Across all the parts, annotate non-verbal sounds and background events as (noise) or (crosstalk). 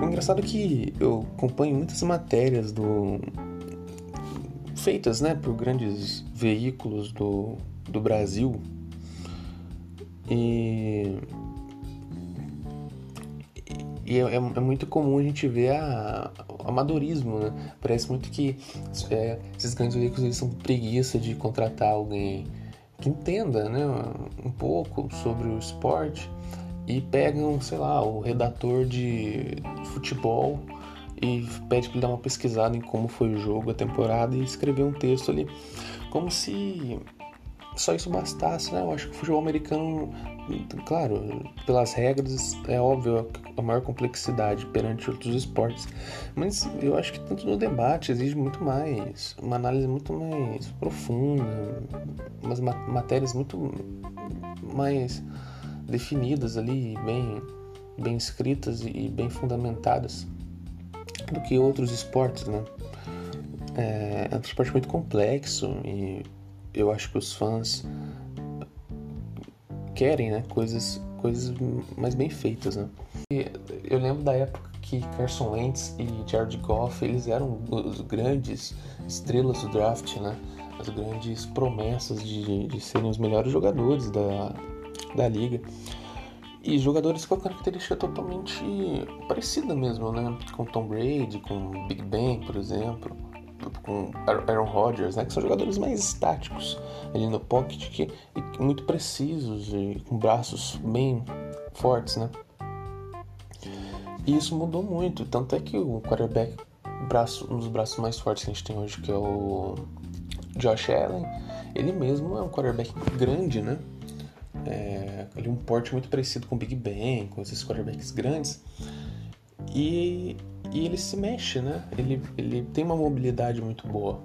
O engraçado é que eu acompanho muitas matérias do feitas, né, por grandes veículos do, do Brasil e e é, é, muito comum a gente ver a, amadorismo, né? Parece muito que é, esses grandes veículos eles são preguiça de contratar alguém que entenda, né, um pouco sobre o esporte e pegam, sei lá, o redator de futebol e pede para ele dar uma pesquisada em como foi o jogo, a temporada e escrever um texto ali, como se só isso bastasse, né? Eu acho que o futebol americano, claro, pelas regras, é óbvio a maior complexidade perante outros esportes, mas eu acho que tanto no debate exige muito mais, uma análise muito mais profunda, umas matérias muito mais definidas ali, bem, bem escritas e bem fundamentadas do que outros esportes, né? É, é um esporte muito complexo e eu acho que os fãs querem, né, coisas, coisas mais bem feitas, né? E eu lembro da época que Carson Wentz e Jared Goff, eles eram os grandes estrelas do draft, né? As grandes promessas de, de serem os melhores jogadores da, da liga. E jogadores com a característica totalmente parecida mesmo, né? Com Tom Brady, com Big Ben, por exemplo, com Aaron Rodgers, né? Que são jogadores mais estáticos ali no pocket, que, e muito precisos e com braços bem fortes, né? E isso mudou muito, tanto é que o quarterback, braço, um dos braços mais fortes que a gente tem hoje, que é o Josh Allen, ele mesmo é um quarterback grande, né? É, ali um porte muito parecido com o Big Ben, com esses quarterbacks grandes. E, e ele se mexe, né? Ele, ele tem uma mobilidade muito boa.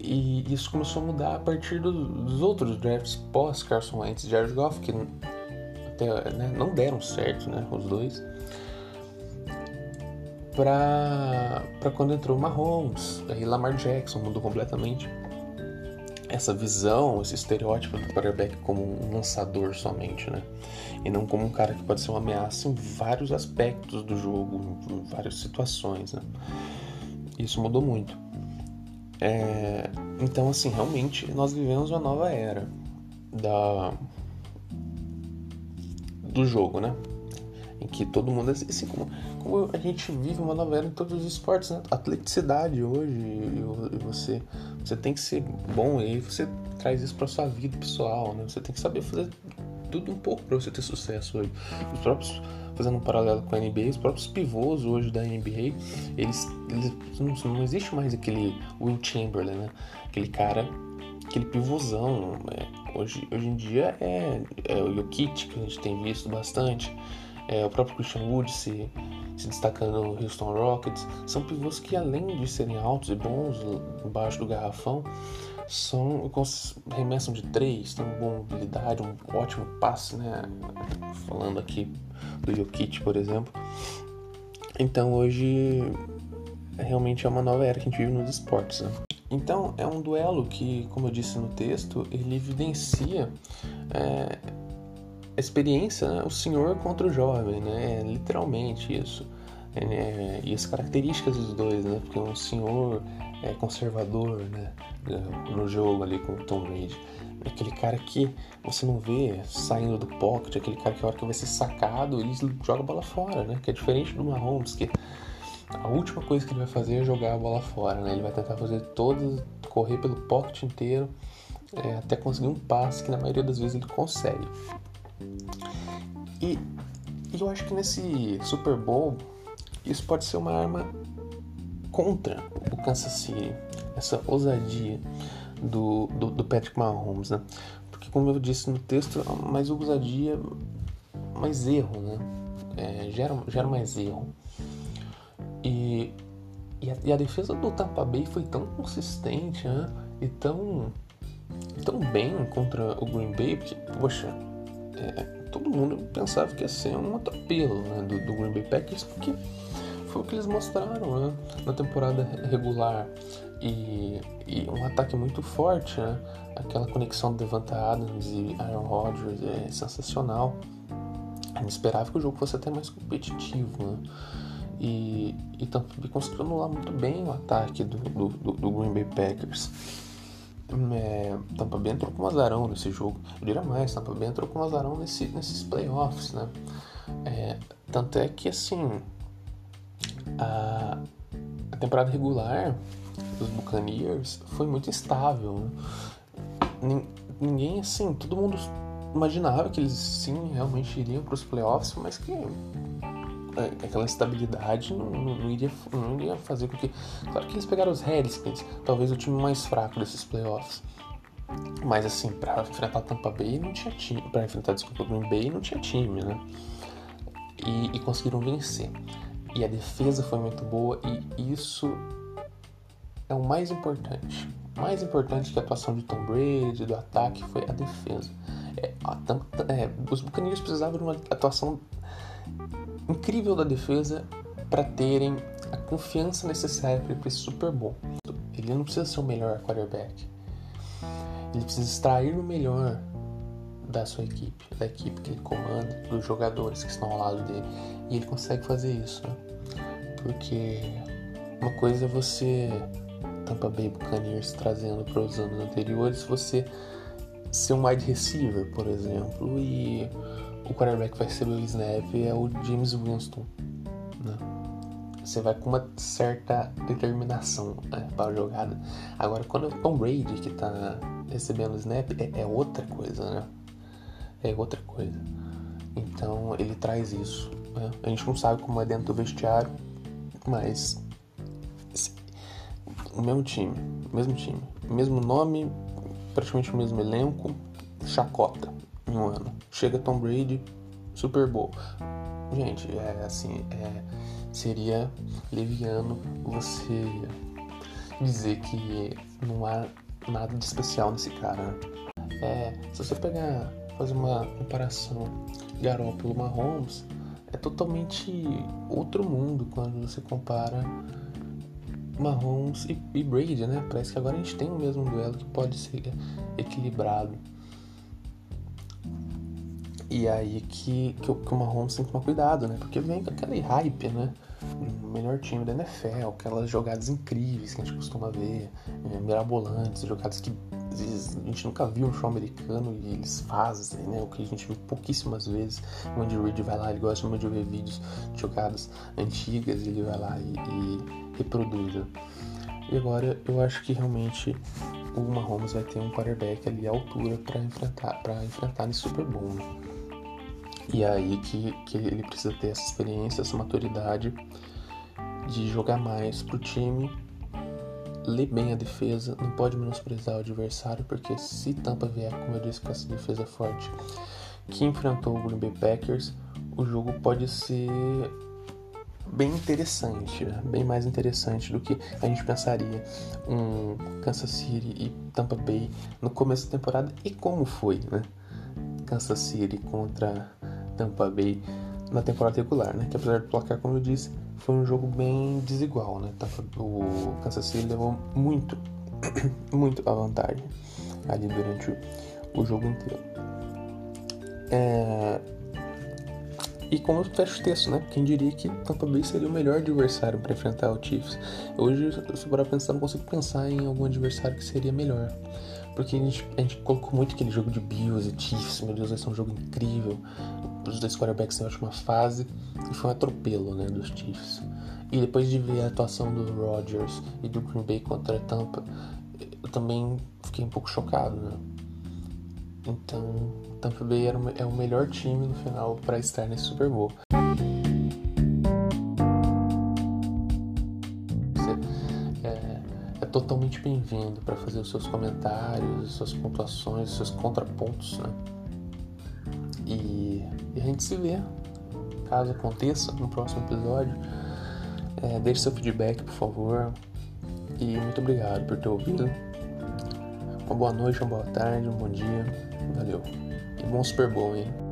E isso começou a mudar a partir do, dos outros drafts pós Carson Wentz e Jared Goff, que até, né, não deram certo, né? Os dois. Pra quando entrou Mahomes, aí Lamar Jackson mudou completamente essa visão, esse estereótipo do quarterback como um lançador somente, né? E não como um cara que pode ser uma ameaça em vários aspectos do jogo, em várias situações, né? Isso mudou muito. É... Então, assim, realmente nós vivemos uma nova era da do jogo, né? Em que todo mundo, assim como, como a gente vive uma nova era em todos os esportes, né? Atleticidade hoje, e você você tem que ser bom e aí você traz isso para sua vida pessoal, né? Você tem que saber fazer tudo um pouco para você ter sucesso hoje. Os próprios fazendo um paralelo com a NBA, os próprios pivôs hoje da NBA, eles, eles não, não, existe mais aquele Will Chamberlain, né? Aquele cara, aquele pivôzão. É, hoje, hoje em dia é, é o Jokic que a gente tem visto bastante, é o próprio Christian Wood se se destacando no Houston Rockets, são pivôs que além de serem altos e bons embaixo do garrafão, são remessam de três, têm uma boa mobilidade, um ótimo passe, né? Falando aqui do Jokic, por exemplo. Então hoje realmente é uma nova era que a gente vive nos esportes. Né? Então é um duelo que, como eu disse no texto, ele evidencia é, experiência, né? o senhor contra o jovem, né? É literalmente isso. É, e as características dos dois, né? Porque um senhor é conservador, né? No jogo ali com o Tom Brady. Aquele cara que você não vê saindo do pocket, aquele cara que a hora que vai ser sacado, ele joga a bola fora, né? Que é diferente do Mahomes, que a última coisa que ele vai fazer é jogar a bola fora, né? Ele vai tentar fazer todas, correr pelo pocket inteiro, é, até conseguir um passe que na maioria das vezes ele consegue. E, e eu acho que nesse Super Bowl isso pode ser uma arma contra o Kansas City, essa ousadia do, do, do Patrick Mahomes, né? Porque como eu disse no texto, mais ousadia, mais erro, né? É, gera, gera mais erro. E, e, a, e a defesa do Tampa Bay foi tão consistente, né? E tão, tão bem contra o Green Bay, porque, poxa, é, todo mundo pensava que ia ser um atropelo né, do, do, Green Bay Packers, porque foi o que eles mostraram né, na temporada regular. E, e, um ataque muito forte, né? Aquela conexão do Devante Adams e Aaron Rodgers é sensacional. Gente esperava que o jogo fosse até mais competitivo, né? E, e Tampa conseguiu anular muito bem o ataque do, do, do Green Bay Packers. É, Tampa Bay entrou com um azarão nesse jogo. Eu diria mais, Tampa Bay entrou com um azarão nesse, nesses playoffs, né? É, tanto é que, assim, a, a temporada regular dos Buccaneers foi muito instável, né? Ninguém, assim, todo mundo imaginava que eles, sim, realmente iriam para os playoffs, mas que aquela estabilidade não, não, iria, não iria fazer com que. Claro que eles pegaram os Redskins, talvez o time mais fraco desses playoffs. Mas assim, para enfrentar Tampa Bay não tinha time. Para enfrentar, desculpa, Green Bay não tinha time, né? E, e, conseguiram vencer. E a defesa foi muito boa e isso é o mais importante. Mais importante que a atuação de Tom Brady, do ataque, foi a defesa. É, a, é, os Buccaneers precisavam de uma atuação incrível da defesa para terem a confiança necessária para ir para esse Super Bowl. Ele não precisa ser o melhor quarterback. Ele precisa extrair o melhor da sua equipe, da equipe que ele comanda, dos jogadores que estão ao lado dele. E ele consegue fazer isso, né? Porque uma coisa é você, Tampa Bay Buccaneers, trazendo para os anos anteriores, você ser um wide receiver, por exemplo, e o quarterback vai receber o snap é o James Winston. Né? Você vai com uma certa determinação né, para a jogada. Agora, quando é o Tom Brady que está recebendo o snap, é, é, outra coisa, né? É outra coisa. Então, ele traz isso. Né? A gente não sabe como é dentro do vestiário, mas o mesmo time, mesmo time, mesmo nome, praticamente o mesmo elenco, chacota em um ano. Chega Tom Brady, Super Bowl. Gente, é assim, é, seria leviano você dizer que não há nada de especial nesse cara. Né? É, se você pegar, fazer uma comparação Garoppolo Mahomes, é totalmente outro mundo quando você compara Mahomes e, e Brady, né? Parece que agora a gente tem o mesmo duelo que pode ser equilibrado. E aí que, que, que o Mahomes tem que tomar cuidado, né? Porque vem com aquele hype, né? O melhor time da NFL, aquelas jogadas incríveis que a gente costuma ver, é, mirabolantes, jogadas que vezes a gente nunca viu no show americano e eles fazem, né? O que a gente viu pouquíssimas vezes. O Andy Reid vai lá, ele gosta muito de ver vídeos de jogadas antigas, ele vai lá e, e reproduz. Né? E agora eu acho que realmente o Mahomes vai ter um quarterback ali à altura para enfrentar, enfrentar nesse Super Bowl. Né? E é aí que, que ele precisa ter essa experiência, essa maturidade de jogar mais pro time, ler bem a defesa, não pode menosprezar o adversário, porque se Tampa vier, como eu disse, com essa defesa forte que enfrentou o Green Bay Packers, o jogo pode ser bem interessante, né? bem mais interessante do que a gente pensaria um Kansas City e Tampa Bay no começo da temporada e como foi, né? Kansas City contra Tampa Bay na temporada regular, né? Que apesar do placar, como eu disse, foi um jogo bem desigual, né? O Kansas City levou muito, (coughs) muito a vantagem ali durante o, jogo inteiro. É... E como eu fecho o texto, né? Quem diria que Tampa Bay seria o melhor adversário para enfrentar o Chiefs? Hoje, se for pensar, não consigo pensar em algum adversário que seria melhor. Porque a gente, a gente colocou muito aquele jogo de Bills e Chiefs, meu Deus, vai ser um jogo incrível. Os dois quarterbacks em ótima fase. E foi um atropelo, né, dos Chiefs. E depois de ver a atuação do Rodgers e do Green Bay contra a Tampa, eu também fiquei um pouco chocado, né? Então, Tampa Bay era, é o melhor time no final para estar nesse Super Bowl. totalmente bem-vindo para fazer os seus comentários, suas pontuações, seus contrapontos, né? E, e, a gente se vê, caso aconteça, no próximo episódio. É, deixe seu feedback, por favor. E muito obrigado por ter ouvido. Uma boa noite, uma boa tarde, um bom dia. Valeu. E bom Super Bowl, hein?